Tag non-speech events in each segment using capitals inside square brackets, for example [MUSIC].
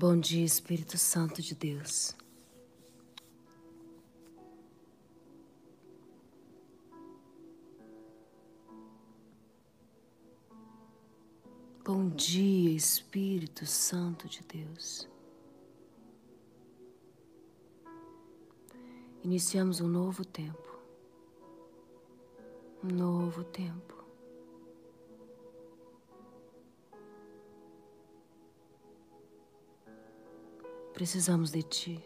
Bom dia, Espírito Santo de Deus. Bom dia, Espírito Santo de Deus. Iniciamos um novo tempo. Um novo tempo. Precisamos de Ti.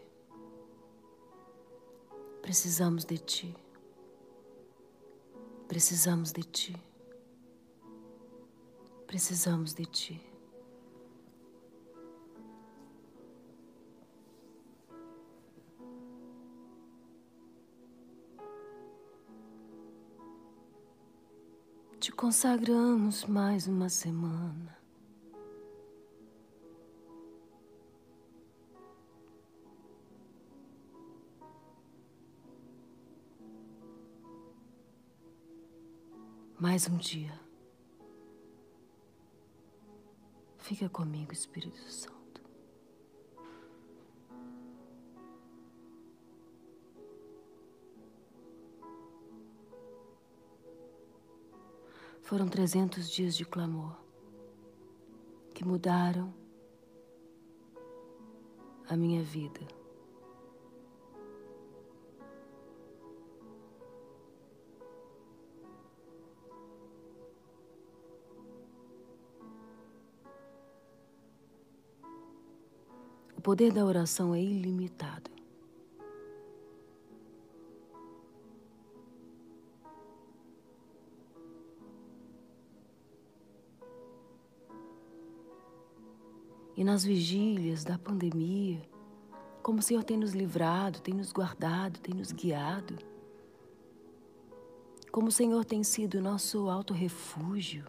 Precisamos de Ti. Precisamos de Ti. Precisamos de Ti. Te consagramos mais uma semana. Mais um dia. Fica comigo, Espírito Santo. Foram trezentos dias de clamor que mudaram a minha vida. O poder da oração é ilimitado. E nas vigílias da pandemia, como o Senhor tem nos livrado, tem nos guardado, tem nos guiado, como o Senhor tem sido nosso alto refúgio,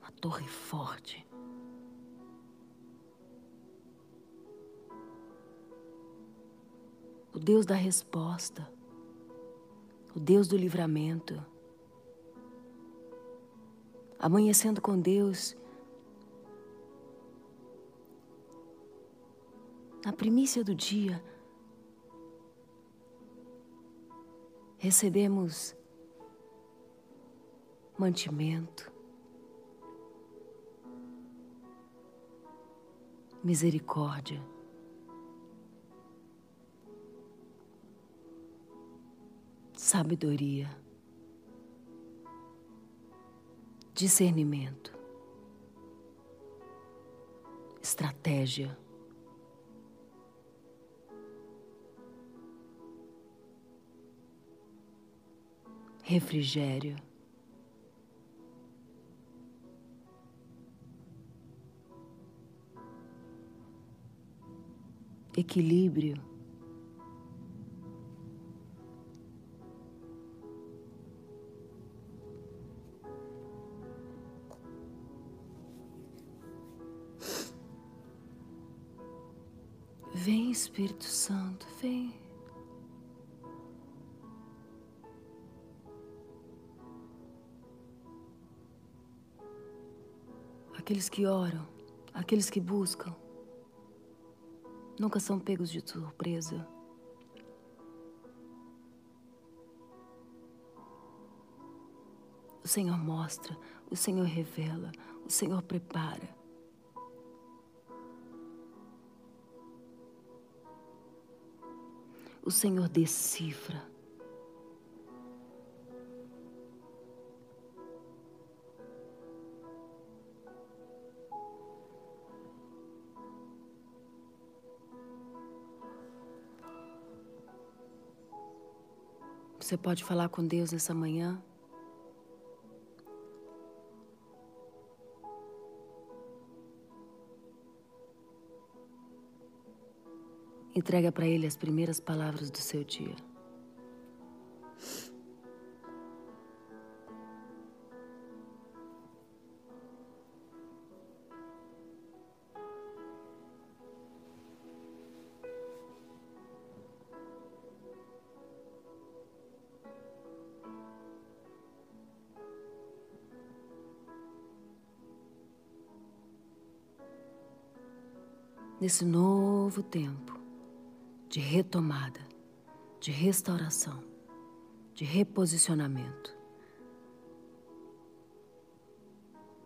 uma torre forte. O Deus da resposta, o Deus do livramento. Amanhecendo com Deus, na primícia do dia, recebemos mantimento, misericórdia. Sabedoria, discernimento, estratégia. Refrigério. Equilíbrio. Espírito Santo, vem. Aqueles que oram, aqueles que buscam, nunca são pegos de surpresa. O Senhor mostra, o Senhor revela, o Senhor prepara. Senhor decifra. Você pode falar com Deus nessa manhã? Entrega para ele as primeiras palavras do seu dia. nesse novo tempo de retomada, de restauração, de reposicionamento,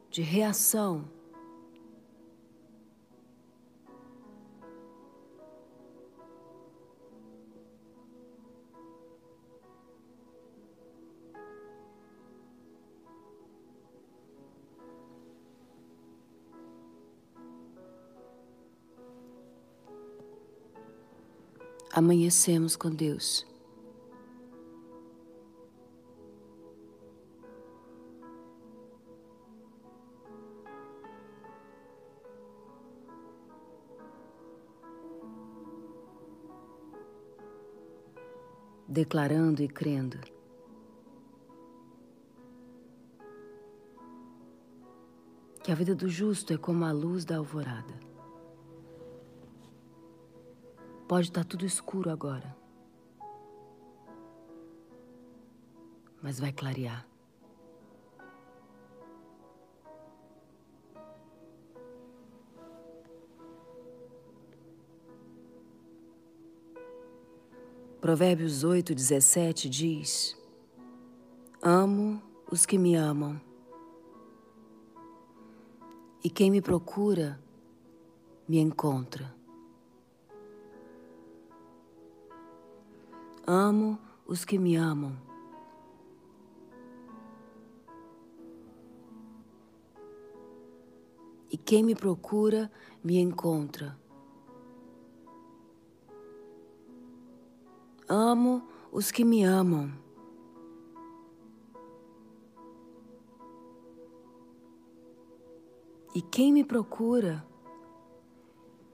de reação amanhecemos com Deus. Declarando e crendo. Que a vida do justo é como a luz da alvorada. Pode estar tudo escuro agora. Mas vai clarear. Provérbios 8, 17 diz: Amo os que me amam, e quem me procura me encontra. Amo os que me amam. E quem me procura, me encontra. Amo os que me amam. E quem me procura,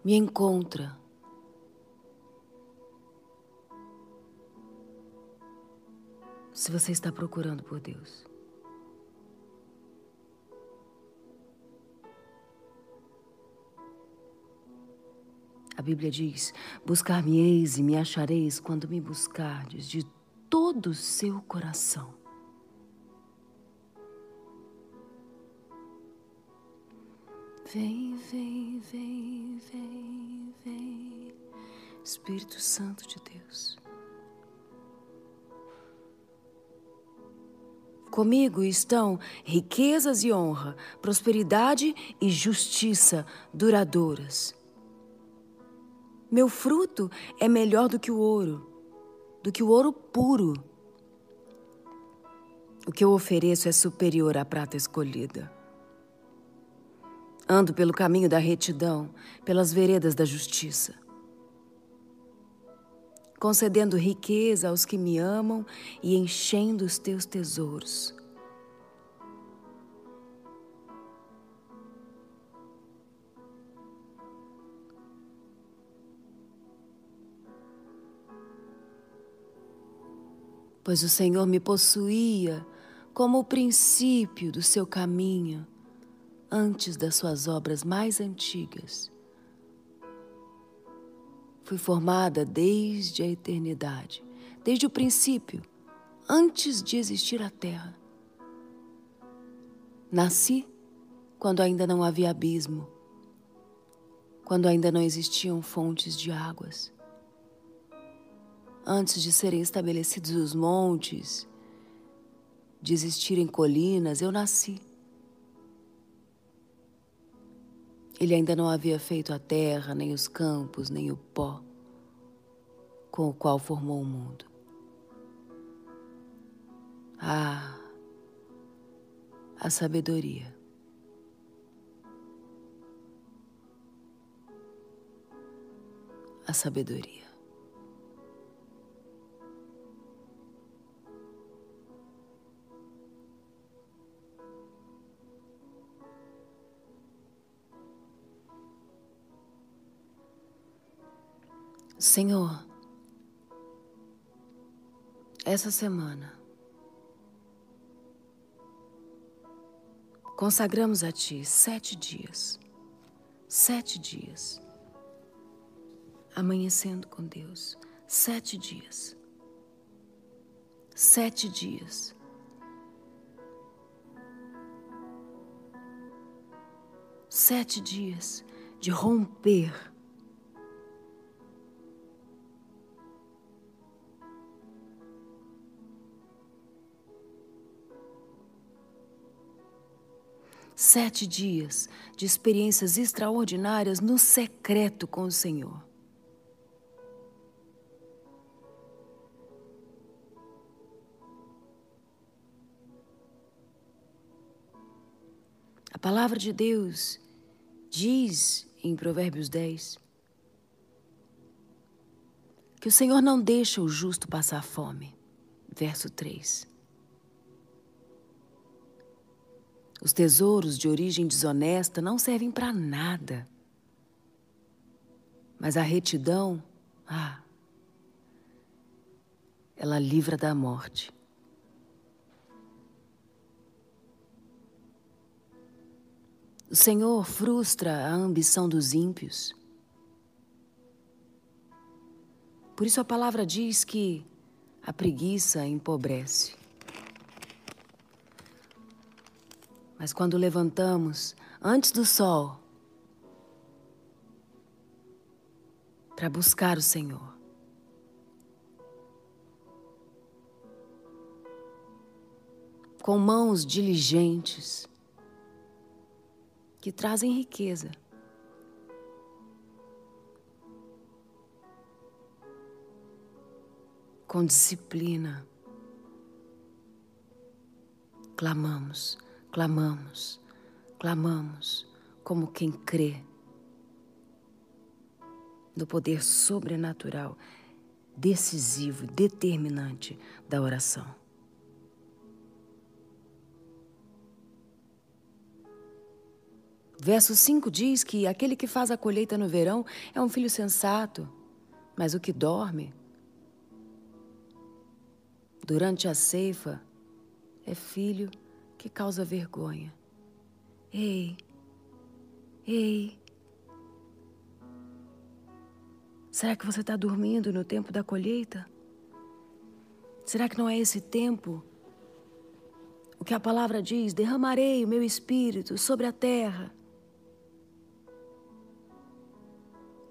me encontra. Se você está procurando por Deus. A Bíblia diz: Buscar-me-eis e me achareis quando me buscardes de todo o seu coração. Vem, vem, vem, vem, vem, Espírito Santo de Deus. Comigo estão riquezas e honra, prosperidade e justiça duradouras. Meu fruto é melhor do que o ouro, do que o ouro puro. O que eu ofereço é superior à prata escolhida. Ando pelo caminho da retidão, pelas veredas da justiça concedendo riqueza aos que me amam e enchendo os teus tesouros. Pois o Senhor me possuía como o princípio do seu caminho antes das suas obras mais antigas. Fui formada desde a eternidade, desde o princípio, antes de existir a terra. Nasci quando ainda não havia abismo, quando ainda não existiam fontes de águas. Antes de serem estabelecidos os montes, de existirem colinas, eu nasci. Ele ainda não havia feito a terra, nem os campos, nem o pó com o qual formou o mundo. Ah, a sabedoria. A sabedoria. Senhor, essa semana consagramos a Ti sete dias, sete dias, amanhecendo com Deus, sete dias, sete dias. Sete dias de romper Sete dias de experiências extraordinárias no secreto com o Senhor. A palavra de Deus diz em Provérbios 10 que o Senhor não deixa o justo passar fome. Verso 3. Os tesouros de origem desonesta não servem para nada. Mas a retidão, ah, ela livra da morte. O Senhor frustra a ambição dos ímpios. Por isso a palavra diz que a preguiça empobrece. Mas quando levantamos antes do sol para buscar o Senhor, com mãos diligentes que trazem riqueza, com disciplina, clamamos clamamos, clamamos como quem crê no poder sobrenatural, decisivo, determinante da oração. Verso 5 diz que aquele que faz a colheita no verão é um filho sensato, mas o que dorme durante a ceifa é filho que causa vergonha. Ei, ei. Será que você está dormindo no tempo da colheita? Será que não é esse tempo? O que a palavra diz: derramarei o meu espírito sobre a terra.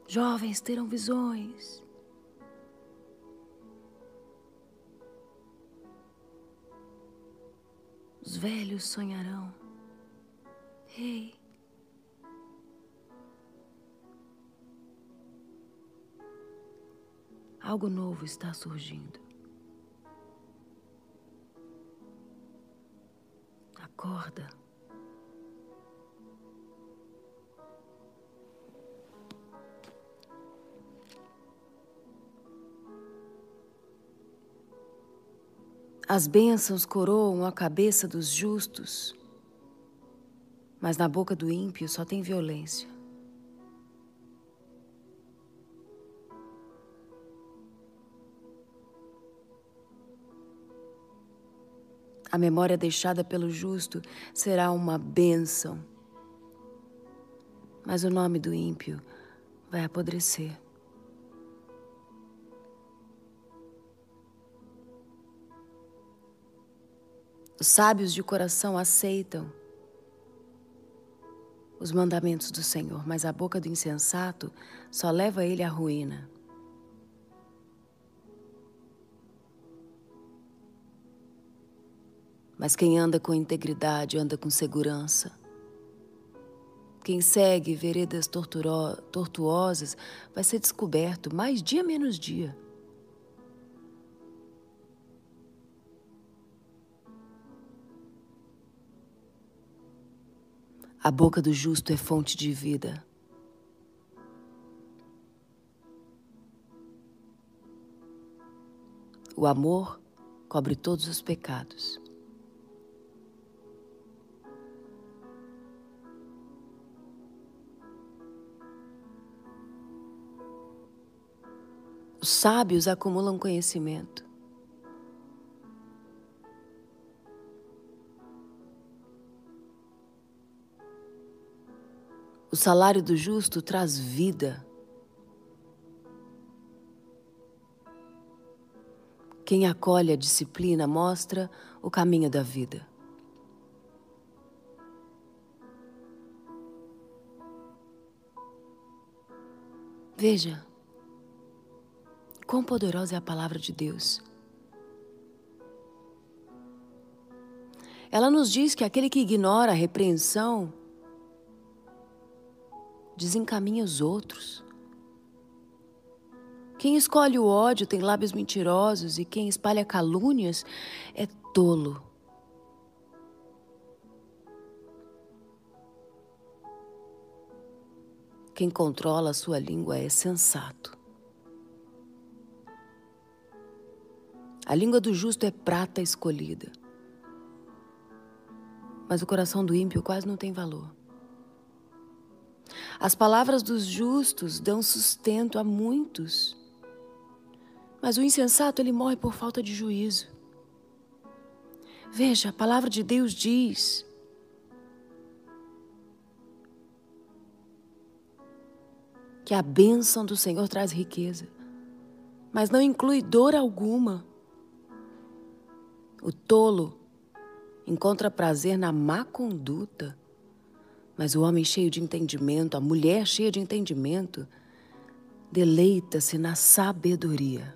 Jovens terão visões. Velhos sonharão. Ei. Algo novo está surgindo. Acorda. As bênçãos coroam a cabeça dos justos, mas na boca do ímpio só tem violência. A memória deixada pelo justo será uma bênção, mas o nome do ímpio vai apodrecer. Os sábios de coração aceitam os mandamentos do Senhor, mas a boca do insensato só leva ele à ruína. Mas quem anda com integridade anda com segurança. Quem segue veredas tortuosas vai ser descoberto mais dia menos dia. A boca do justo é fonte de vida. O amor cobre todos os pecados. Os sábios acumulam conhecimento. O salário do justo traz vida. Quem acolhe a disciplina mostra o caminho da vida. Veja, quão poderosa é a palavra de Deus. Ela nos diz que aquele que ignora a repreensão desencaminha os outros. Quem escolhe o ódio tem lábios mentirosos e quem espalha calúnias é tolo. Quem controla a sua língua é sensato. A língua do justo é prata escolhida. Mas o coração do ímpio quase não tem valor. As palavras dos justos dão sustento a muitos. Mas o insensato ele morre por falta de juízo. Veja, a palavra de Deus diz: que a bênção do Senhor traz riqueza, mas não inclui dor alguma. O tolo encontra prazer na má conduta, mas o homem cheio de entendimento, a mulher cheia de entendimento, deleita-se na sabedoria.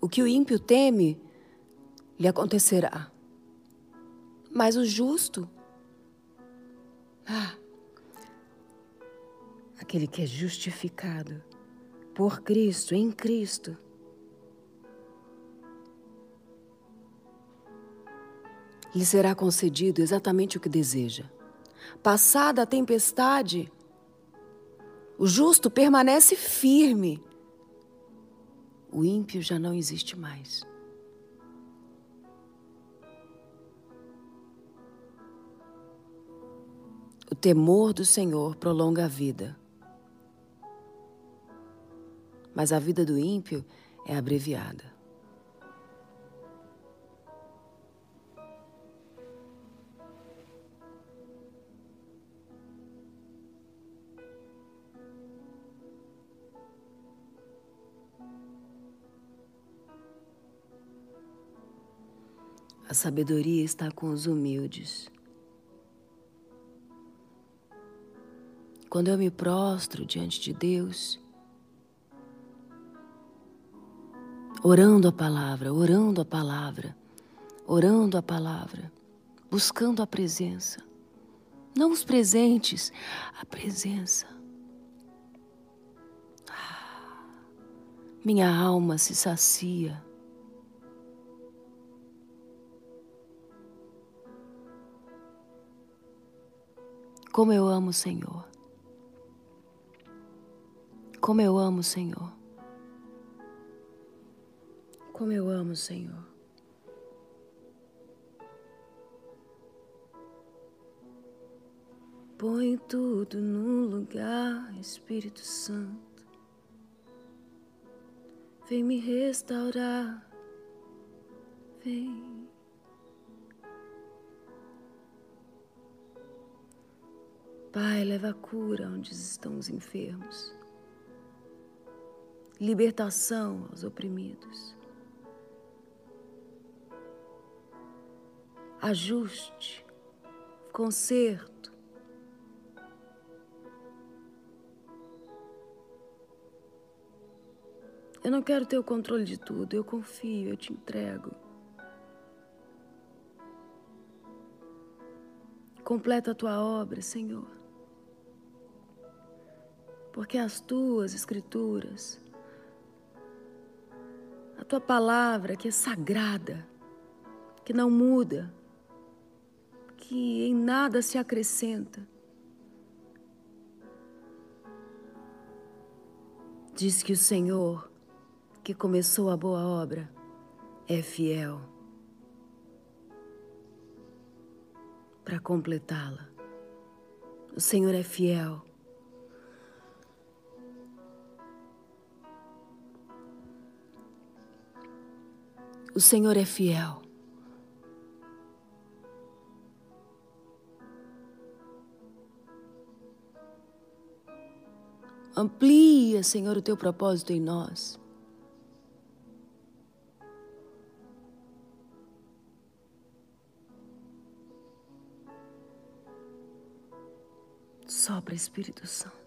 O que o ímpio teme lhe acontecerá. Mas o justo, ah, aquele que é justificado por Cristo, em Cristo, lhe será concedido exatamente o que deseja. Passada a tempestade, o justo permanece firme o ímpio já não existe mais. O temor do Senhor prolonga a vida, mas a vida do ímpio é abreviada. A sabedoria está com os humildes. Quando eu me prostro diante de Deus, orando a palavra, orando a palavra, orando a palavra, buscando a presença, não os presentes, a presença. Ah, minha alma se sacia Como eu amo o Senhor. Como eu amo o Senhor. Como eu amo o Senhor. Põe tudo no lugar, Espírito Santo. Vem me restaurar. Vem. Pai, leva cura onde estão os enfermos, libertação aos oprimidos, ajuste, conserto. Eu não quero ter o controle de tudo, eu confio, eu te entrego. Completa a tua obra, Senhor porque as tuas escrituras, a tua palavra que é sagrada, que não muda, que em nada se acrescenta, diz que o Senhor, que começou a boa obra, é fiel para completá-la. O Senhor é fiel O Senhor é fiel. Amplia, Senhor, o teu propósito em nós. Sopra, Espírito Santo.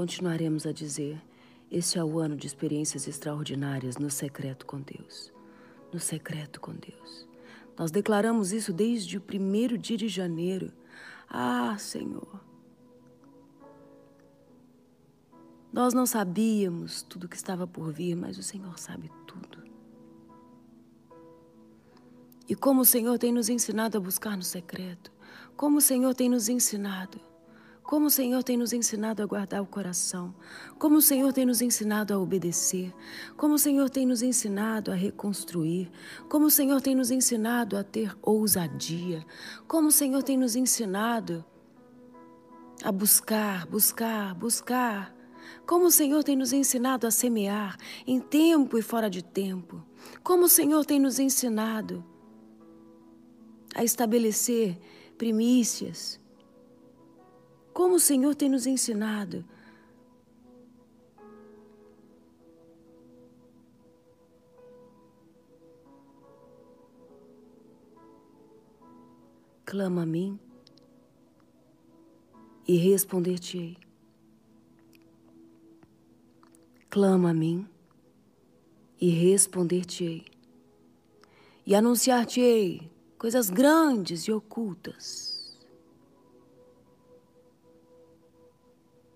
Continuaremos a dizer: este é o ano de experiências extraordinárias no secreto com Deus. No secreto com Deus. Nós declaramos isso desde o primeiro dia de janeiro. Ah, Senhor. Nós não sabíamos tudo que estava por vir, mas o Senhor sabe tudo. E como o Senhor tem nos ensinado a buscar no secreto, como o Senhor tem nos ensinado como o Senhor tem nos ensinado a guardar o coração, como o Senhor tem nos ensinado a obedecer, como o Senhor tem nos ensinado a reconstruir, como o Senhor tem nos ensinado a ter ousadia, como o Senhor tem nos ensinado a buscar, buscar, buscar. Como o Senhor tem nos ensinado a semear em tempo e fora de tempo. Como o Senhor tem nos ensinado a estabelecer primícias, como o Senhor tem nos ensinado. Clama a mim e responder-te-ei. Clama a mim e responder-te-ei. E anunciar-te-ei coisas grandes e ocultas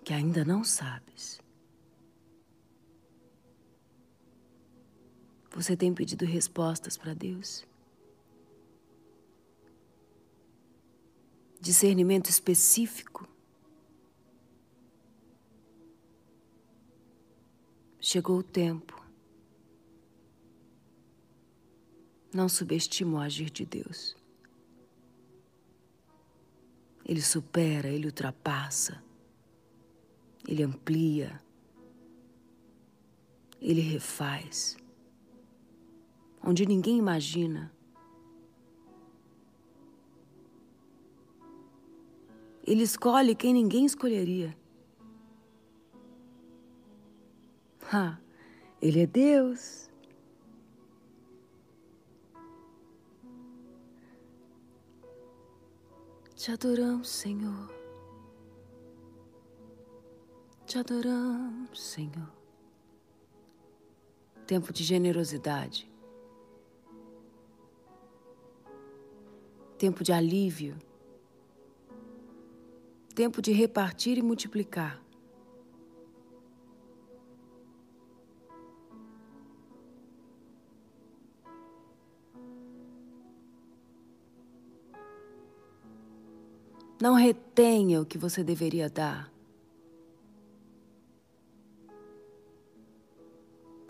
que ainda não sabes. Você tem pedido respostas para Deus? Discernimento específico? Chegou o tempo. Não subestime o agir de Deus. Ele supera, ele ultrapassa. Ele amplia, ele refaz. Onde ninguém imagina. Ele escolhe quem ninguém escolheria. Ha, ele é Deus. Te adoramos, Senhor. Te adoramos, Senhor. Tempo de generosidade. Tempo de alívio. Tempo de repartir e multiplicar. Não retenha o que você deveria dar.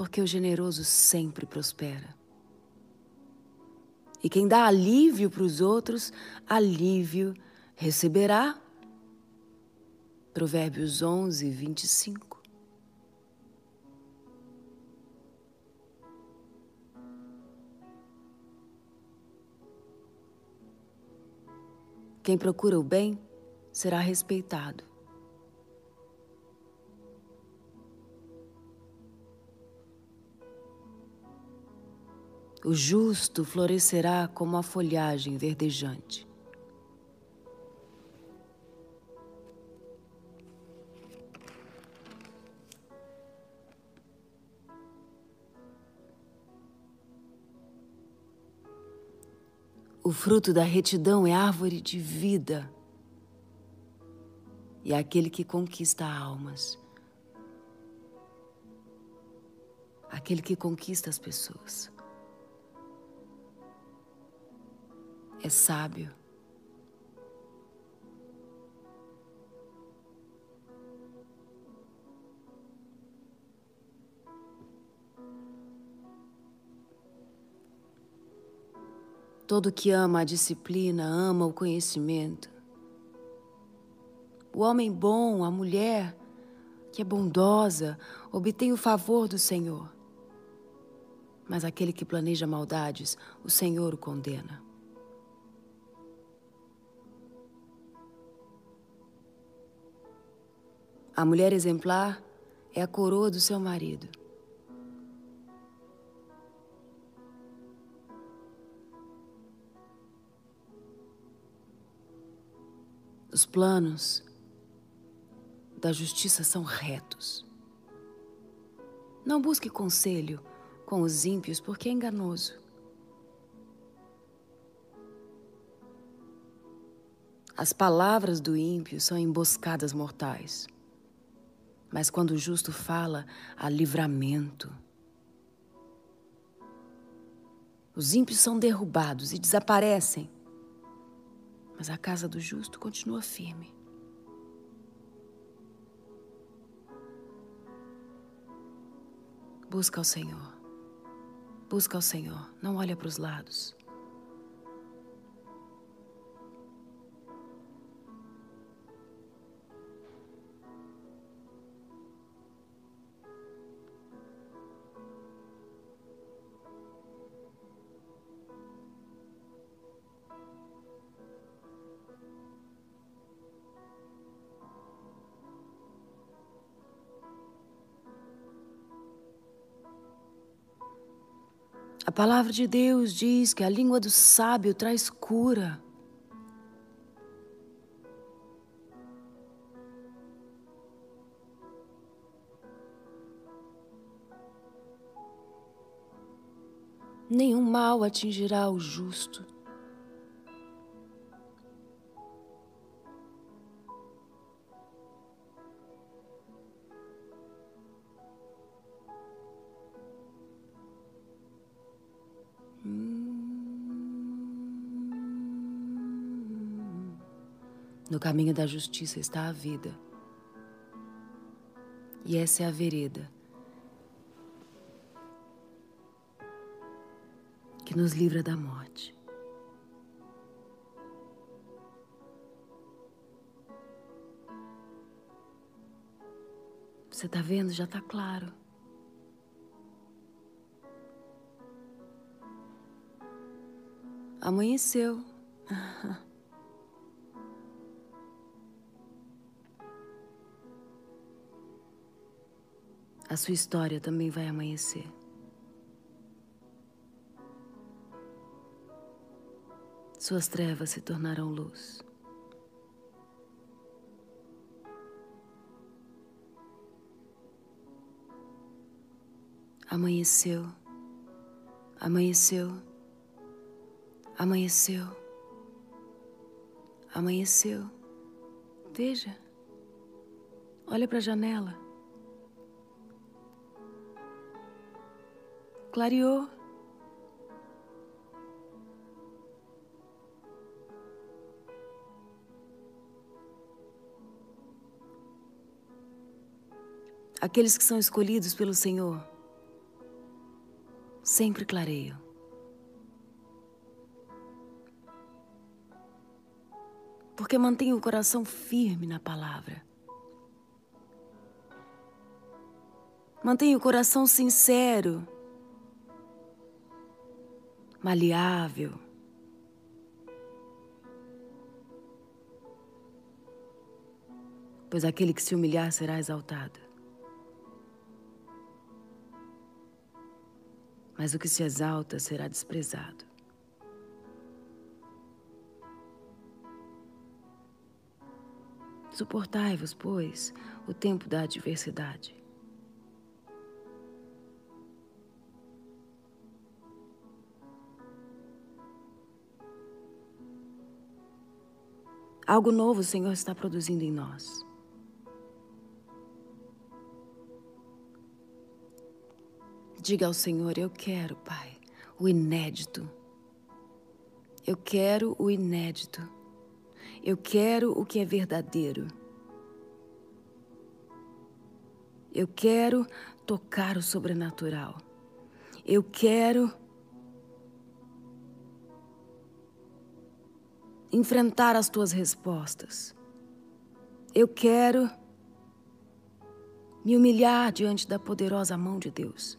Porque o generoso sempre prospera. E quem dá alívio para os outros, alívio receberá. Provérbios 11, 25. Quem procura o bem será respeitado. O justo florescerá como a folhagem verdejante. O fruto da retidão é árvore de vida e é aquele que conquista almas. Aquele que conquista as pessoas. É sábio. Todo que ama a disciplina ama o conhecimento. O homem bom, a mulher que é bondosa, obtém o favor do Senhor. Mas aquele que planeja maldades, o Senhor o condena. A mulher exemplar é a coroa do seu marido. Os planos da justiça são retos. Não busque conselho com os ímpios, porque é enganoso. As palavras do ímpio são emboscadas mortais. Mas quando o justo fala, há livramento. Os ímpios são derrubados e desaparecem, mas a casa do justo continua firme. Busca o Senhor. Busca o Senhor. Não olha para os lados. Palavra de Deus diz que a língua do sábio traz cura. Nenhum mal atingirá o justo. No caminho da justiça está a vida. E essa é a vereda que nos livra da morte. Você está vendo? Já está claro. Amanheceu. [LAUGHS] a sua história também vai amanhecer. Suas trevas se tornarão luz. Amanheceu, amanheceu, amanheceu, amanheceu. Veja, olha para a janela. Clareou. Aqueles que são escolhidos pelo Senhor sempre clareiam. Porque mantém o coração firme na palavra. Mantém o coração sincero maleável. Pois aquele que se humilhar será exaltado. Mas o que se exalta será desprezado. Suportai-vos, pois, o tempo da adversidade. Algo novo o Senhor está produzindo em nós. Diga ao Senhor: Eu quero, Pai, o inédito. Eu quero o inédito. Eu quero o que é verdadeiro. Eu quero tocar o sobrenatural. Eu quero enfrentar as tuas respostas. Eu quero me humilhar diante da poderosa mão de Deus.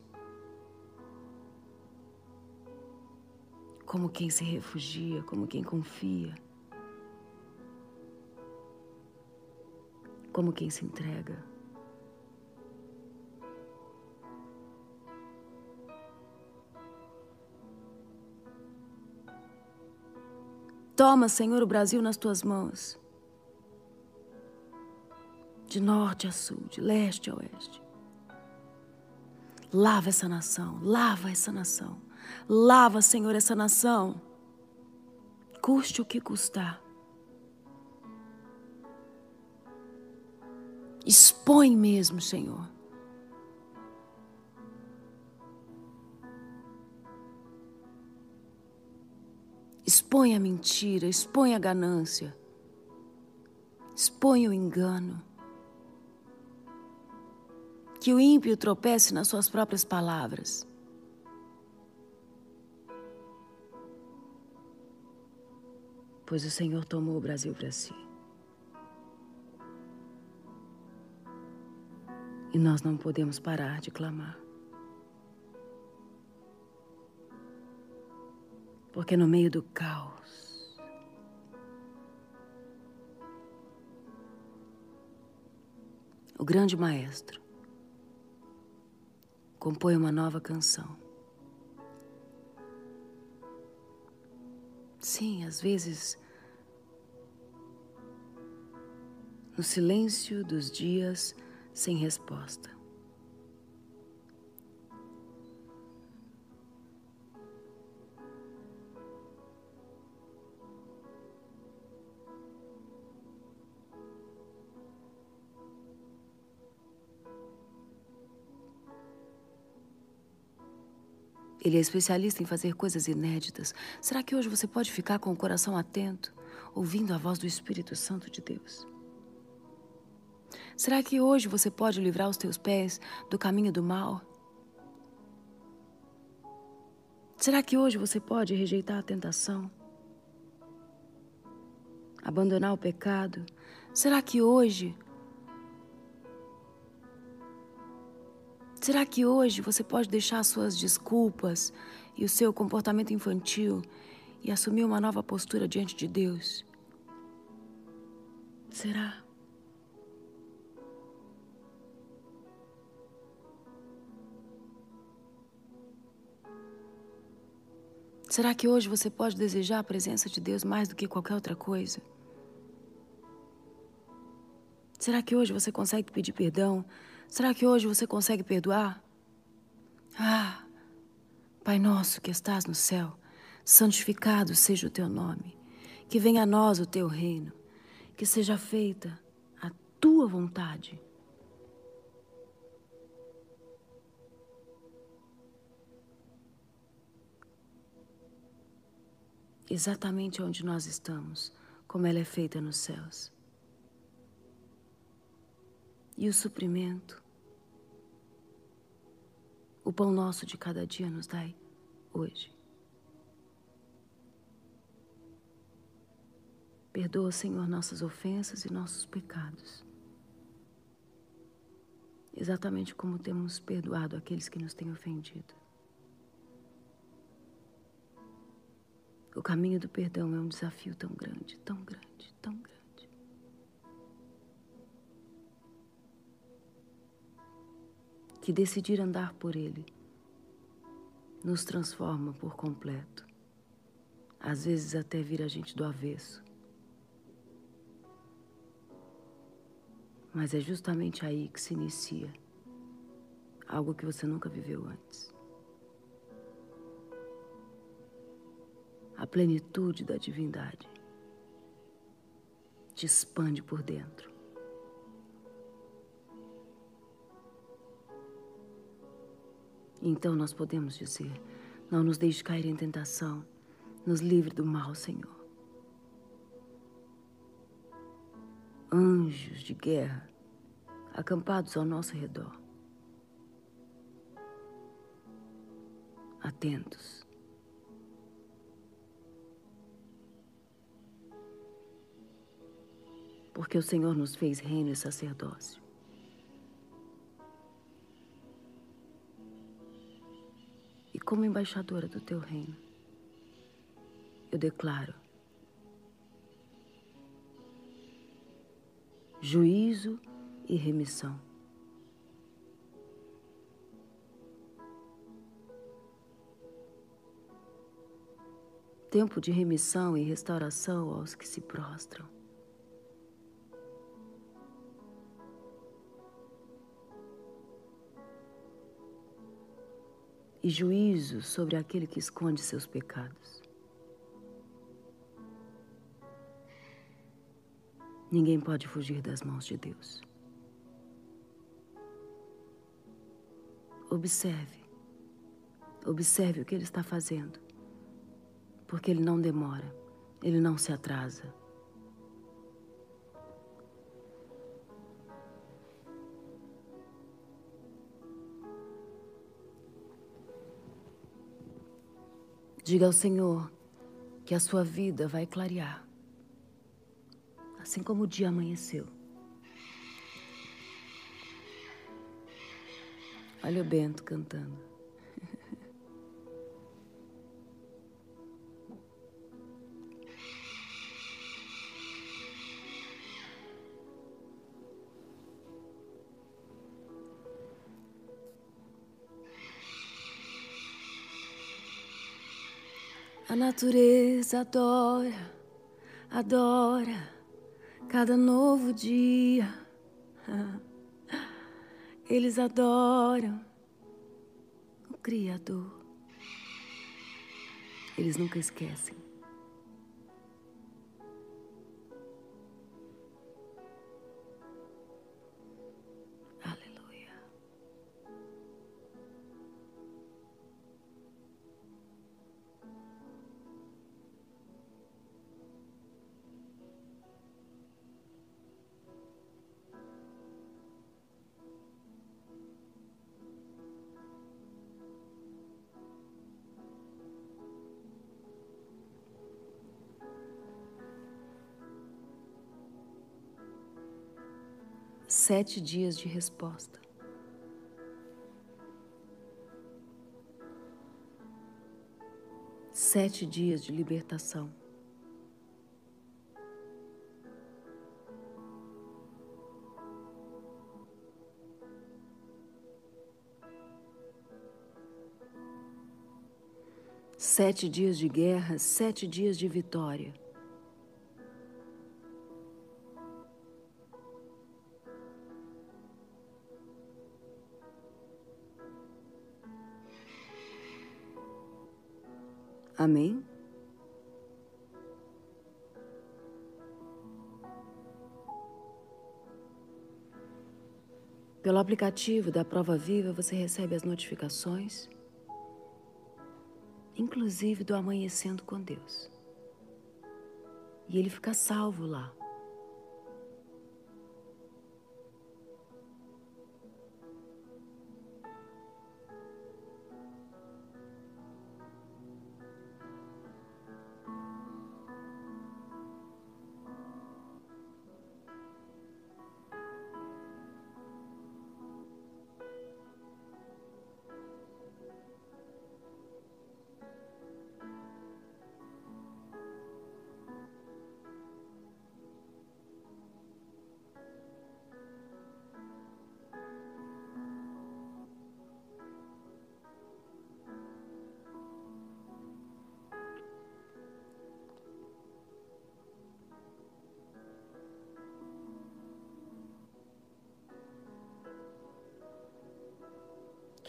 Como quem se refugia, como quem confia. Como quem se entrega. Toma, Senhor, o Brasil nas tuas mãos. de norte a sul, de leste a oeste. Lava essa nação, lava essa nação. Lava, Senhor, essa nação. Custe o que custar. Expõe mesmo, Senhor. Expõe a mentira, expõe a ganância, expõe o engano. Que o ímpio tropece nas suas próprias palavras. Pois o Senhor tomou o Brasil para si. E nós não podemos parar de clamar. Porque no meio do caos, o grande maestro compõe uma nova canção. Sim, às vezes, no silêncio dos dias sem resposta. Ele é especialista em fazer coisas inéditas. Será que hoje você pode ficar com o coração atento, ouvindo a voz do Espírito Santo de Deus? Será que hoje você pode livrar os teus pés do caminho do mal? Será que hoje você pode rejeitar a tentação? Abandonar o pecado? Será que hoje Será que hoje você pode deixar suas desculpas e o seu comportamento infantil e assumir uma nova postura diante de Deus? Será? Será que hoje você pode desejar a presença de Deus mais do que qualquer outra coisa? Será que hoje você consegue pedir perdão Será que hoje você consegue perdoar? Ah, Pai nosso que estás no céu, santificado seja o teu nome. Que venha a nós o teu reino. Que seja feita a tua vontade. Exatamente onde nós estamos, como ela é feita nos céus e o suprimento. O pão nosso de cada dia nos dai hoje. Perdoa, Senhor, nossas ofensas e nossos pecados. Exatamente como temos perdoado aqueles que nos têm ofendido. O caminho do perdão é um desafio tão grande, tão grande, tão grande. Que decidir andar por Ele nos transforma por completo, às vezes até vir a gente do avesso. Mas é justamente aí que se inicia algo que você nunca viveu antes. A plenitude da divindade te expande por dentro. Então nós podemos dizer: Não nos deixe cair em tentação, nos livre do mal, Senhor. Anjos de guerra acampados ao nosso redor. Atentos. Porque o Senhor nos fez reino e sacerdócio. Como embaixadora do teu reino, eu declaro juízo e remissão. Tempo de remissão e restauração aos que se prostram. E juízo sobre aquele que esconde seus pecados. Ninguém pode fugir das mãos de Deus. Observe, observe o que Ele está fazendo, porque Ele não demora, Ele não se atrasa. Diga ao Senhor que a sua vida vai clarear, assim como o dia amanheceu. Olha o Bento cantando. A natureza adora, adora cada novo dia. Eles adoram o Criador. Eles nunca esquecem. Sete dias de resposta. Sete dias de libertação. Sete dias de guerra, sete dias de vitória. Amém? Pelo aplicativo da Prova Viva você recebe as notificações, inclusive do Amanhecendo com Deus. E ele fica salvo lá.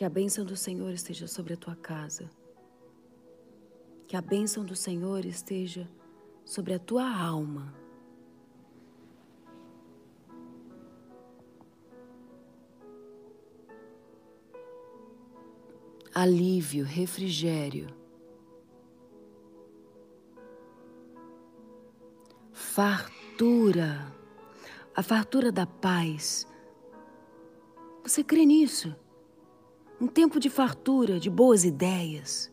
A bênção do Senhor esteja sobre a tua casa. Que a bênção do Senhor esteja sobre a tua alma. Alívio, refrigério. Fartura. A fartura da paz. Você crê nisso? Um tempo de fartura, de boas ideias.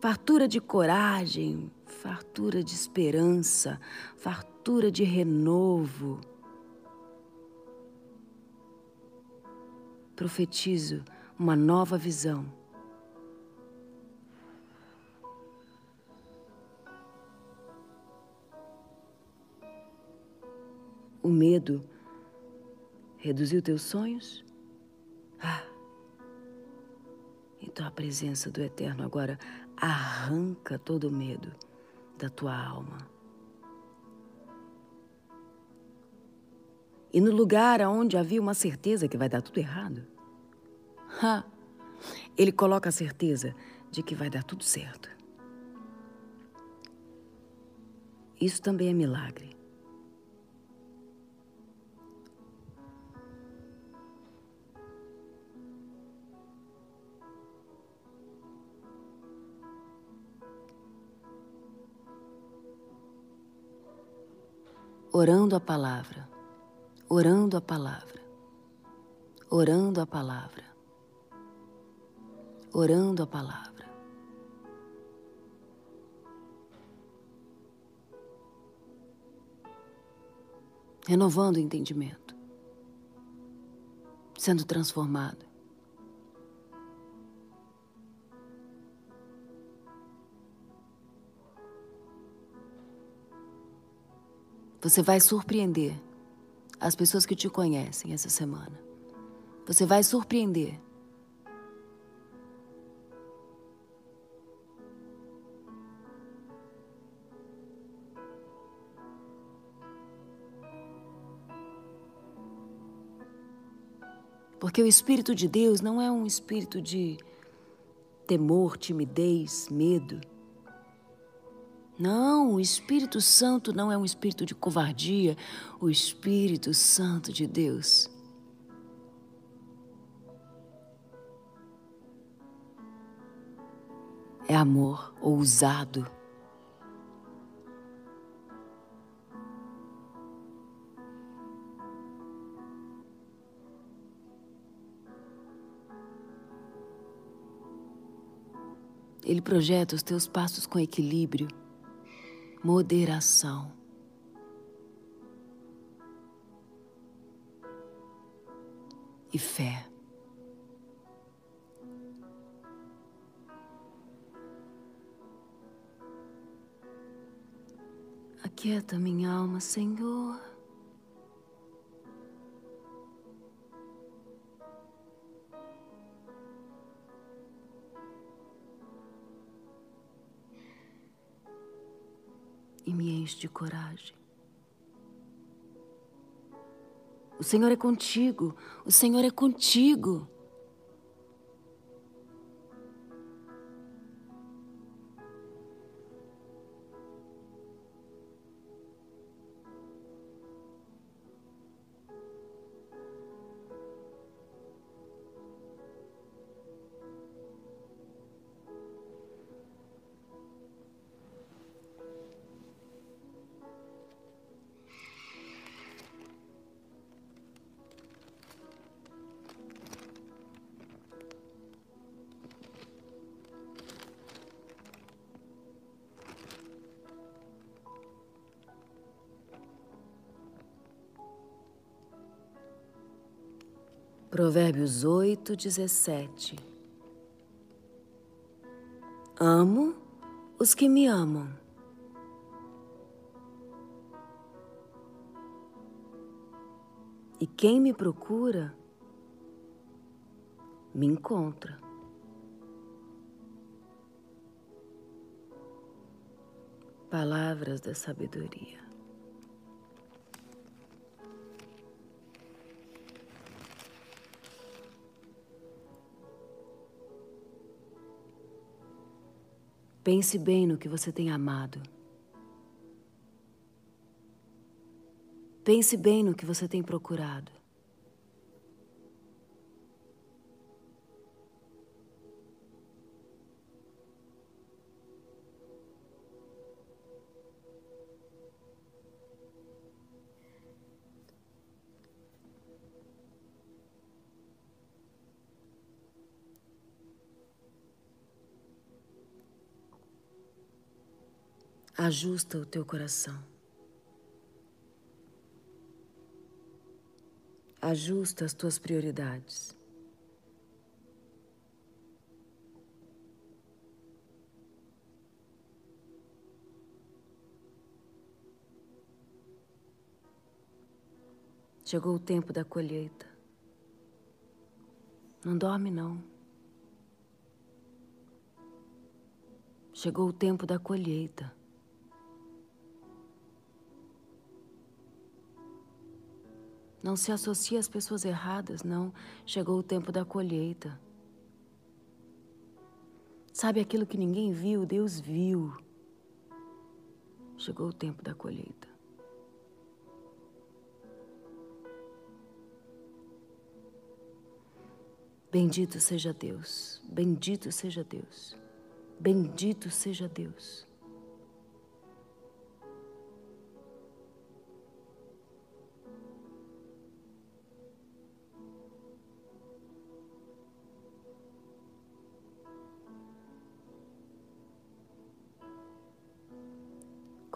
Fartura de coragem, fartura de esperança, fartura de renovo. Profetizo uma nova visão. O medo reduziu teus sonhos? Então a presença do Eterno agora arranca todo o medo da tua alma. E no lugar onde havia uma certeza que vai dar tudo errado, ha, Ele coloca a certeza de que vai dar tudo certo. Isso também é milagre. Orando a palavra, orando a palavra, orando a palavra, orando a palavra. renovando o entendimento, sendo transformado. Você vai surpreender as pessoas que te conhecem essa semana. Você vai surpreender Porque o Espírito de Deus não é um espírito de temor, timidez, medo. Não, o Espírito Santo não é um espírito de covardia. O Espírito Santo de Deus é amor ousado. Ele projeta os teus passos com equilíbrio, moderação. E fé. Aquieta minha alma, Senhor. Me enche de coragem. O Senhor é contigo, o Senhor é contigo. Provérbios 8, 17. Amo os que me amam. E quem me procura, me encontra. Palavras da sabedoria. Pense bem no que você tem amado. Pense bem no que você tem procurado. Ajusta o teu coração. Ajusta as tuas prioridades. Chegou o tempo da colheita. Não dorme, não. Chegou o tempo da colheita. Não se associe às pessoas erradas, não. Chegou o tempo da colheita. Sabe aquilo que ninguém viu, Deus viu. Chegou o tempo da colheita. Bendito seja Deus, bendito seja Deus, bendito seja Deus.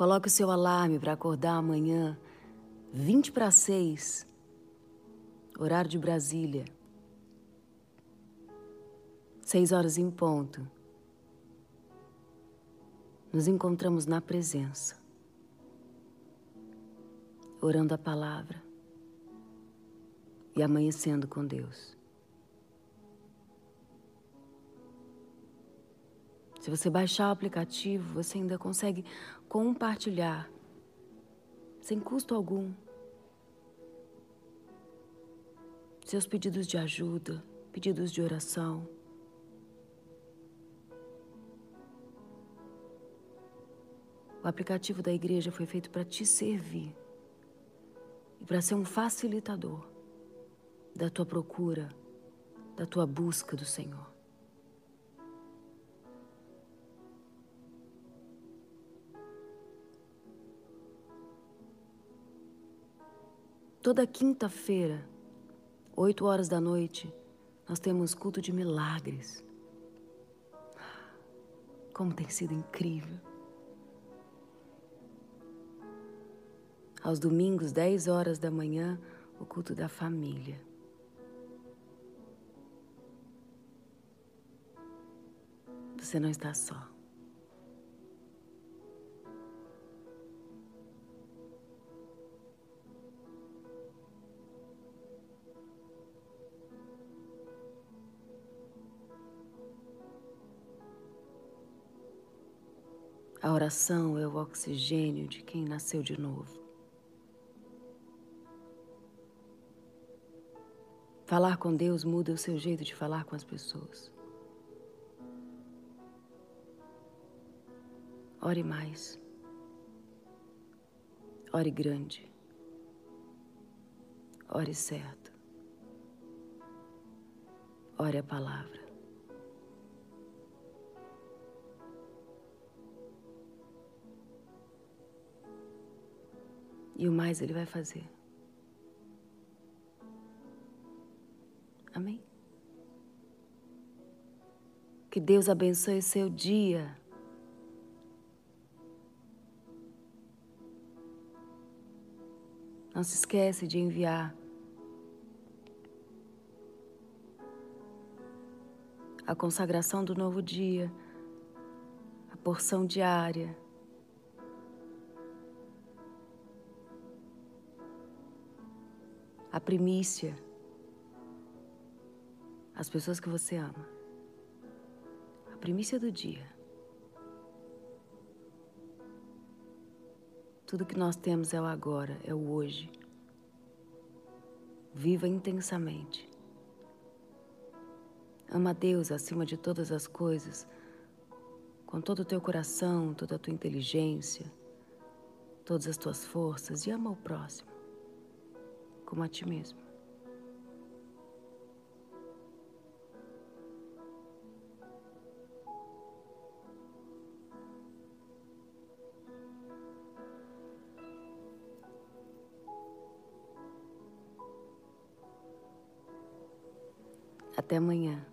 Coloque o seu alarme para acordar amanhã, 20 para 6, horário de Brasília. 6 horas em ponto. Nos encontramos na presença, orando a palavra e amanhecendo com Deus. Se você baixar o aplicativo, você ainda consegue compartilhar, sem custo algum, seus pedidos de ajuda, pedidos de oração. O aplicativo da igreja foi feito para te servir e para ser um facilitador da tua procura, da tua busca do Senhor. Toda quinta-feira, oito horas da noite, nós temos culto de milagres. Como tem sido incrível. Aos domingos, dez horas da manhã, o culto da família. Você não está só. A oração é o oxigênio de quem nasceu de novo. Falar com Deus muda o seu jeito de falar com as pessoas. Ore mais. Ore grande. Ore certo. Ore a palavra. E o mais Ele vai fazer. Amém? Que Deus abençoe seu dia. Não se esquece de enviar a consagração do novo dia, a porção diária. A primícia, as pessoas que você ama, a primícia do dia. Tudo que nós temos é o agora, é o hoje. Viva intensamente. Ama Deus acima de todas as coisas, com todo o teu coração, toda a tua inteligência, todas as tuas forças e ama o próximo como a ti mesmo. Até amanhã.